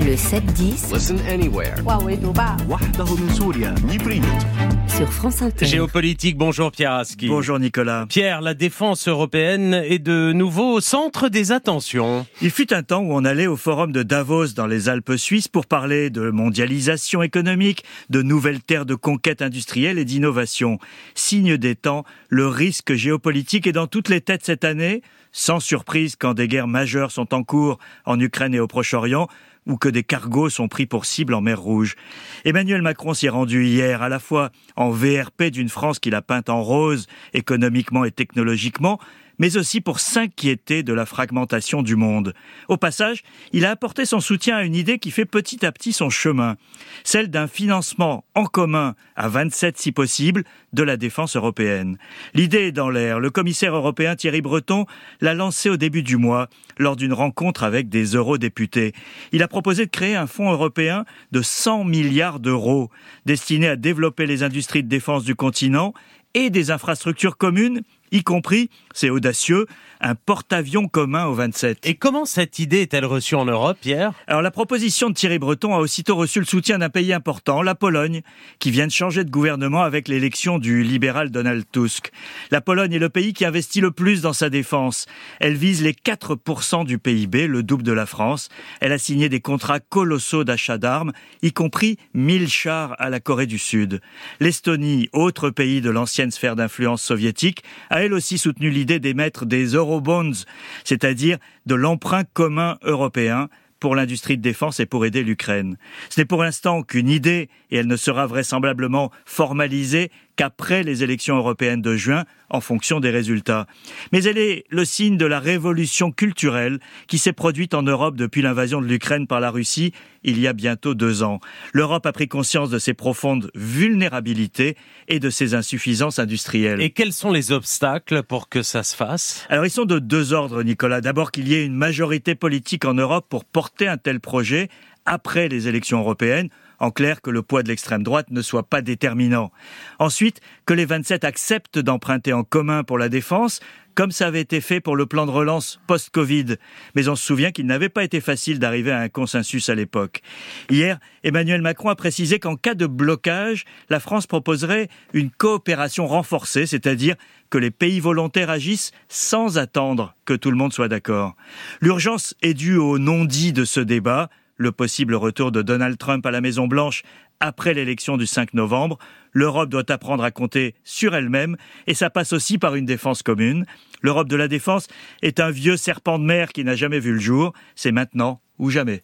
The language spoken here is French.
Le 7-10 Listen anywhere. sur France Inter. Géopolitique, bonjour Pierre Aski. Bonjour Nicolas. Pierre, la défense européenne est de nouveau au centre des attentions. Il fut un temps où on allait au forum de Davos dans les Alpes suisses pour parler de mondialisation économique, de nouvelles terres de conquête industrielle et d'innovation. Signe des temps, le risque géopolitique est dans toutes les têtes cette année, sans surprise quand des guerres majeures sont en cours en Ukraine et au Proche-Orient, ou que des cargos sont pris pour cible en mer Rouge. Emmanuel Macron s'y rendu hier, à la fois en VRP d'une France qu'il a peinte en rose, économiquement et technologiquement, mais aussi pour s'inquiéter de la fragmentation du monde. Au passage, il a apporté son soutien à une idée qui fait petit à petit son chemin, celle d'un financement en commun, à 27 si possible, de la défense européenne. L'idée est dans l'air. Le commissaire européen Thierry Breton l'a lancée au début du mois, lors d'une rencontre avec des eurodéputés. Il a proposé de créer un fonds européen de 100 milliards d'euros, destiné à développer les industries de défense du continent et des infrastructures communes, y compris, c'est audacieux, un porte-avions commun aux 27. Et comment cette idée est-elle reçue en Europe, Pierre? Alors la proposition de Thierry Breton a aussitôt reçu le soutien d'un pays important, la Pologne, qui vient de changer de gouvernement avec l'élection du libéral Donald Tusk. La Pologne est le pays qui investit le plus dans sa défense. Elle vise les 4% du PIB, le double de la France. Elle a signé des contrats colossaux d'achat d'armes, y compris 1000 chars à la Corée du Sud. L'Estonie, autre pays de l'ancienne sphère d'influence soviétique, a elle aussi soutenu l'idée d'émettre des eurobonds, c'est-à-dire de l'emprunt commun européen pour l'industrie de défense et pour aider l'Ukraine. Ce n'est pour l'instant qu'une idée et elle ne sera vraisemblablement formalisée qu'après les élections européennes de juin en fonction des résultats. Mais elle est le signe de la révolution culturelle qui s'est produite en Europe depuis l'invasion de l'Ukraine par la Russie il y a bientôt deux ans. L'Europe a pris conscience de ses profondes vulnérabilités et de ses insuffisances industrielles. Et quels sont les obstacles pour que ça se fasse? Alors ils sont de deux ordres, Nicolas. D'abord qu'il y ait une majorité politique en Europe pour porter un tel projet après les élections européennes. En clair, que le poids de l'extrême droite ne soit pas déterminant. Ensuite, que les 27 acceptent d'emprunter en commun pour la défense, comme ça avait été fait pour le plan de relance post-Covid. Mais on se souvient qu'il n'avait pas été facile d'arriver à un consensus à l'époque. Hier, Emmanuel Macron a précisé qu'en cas de blocage, la France proposerait une coopération renforcée, c'est-à-dire que les pays volontaires agissent sans attendre que tout le monde soit d'accord. L'urgence est due au non-dit de ce débat, le possible retour de Donald Trump à la Maison-Blanche après l'élection du 5 novembre. L'Europe doit apprendre à compter sur elle-même et ça passe aussi par une défense commune. L'Europe de la défense est un vieux serpent de mer qui n'a jamais vu le jour. C'est maintenant ou jamais.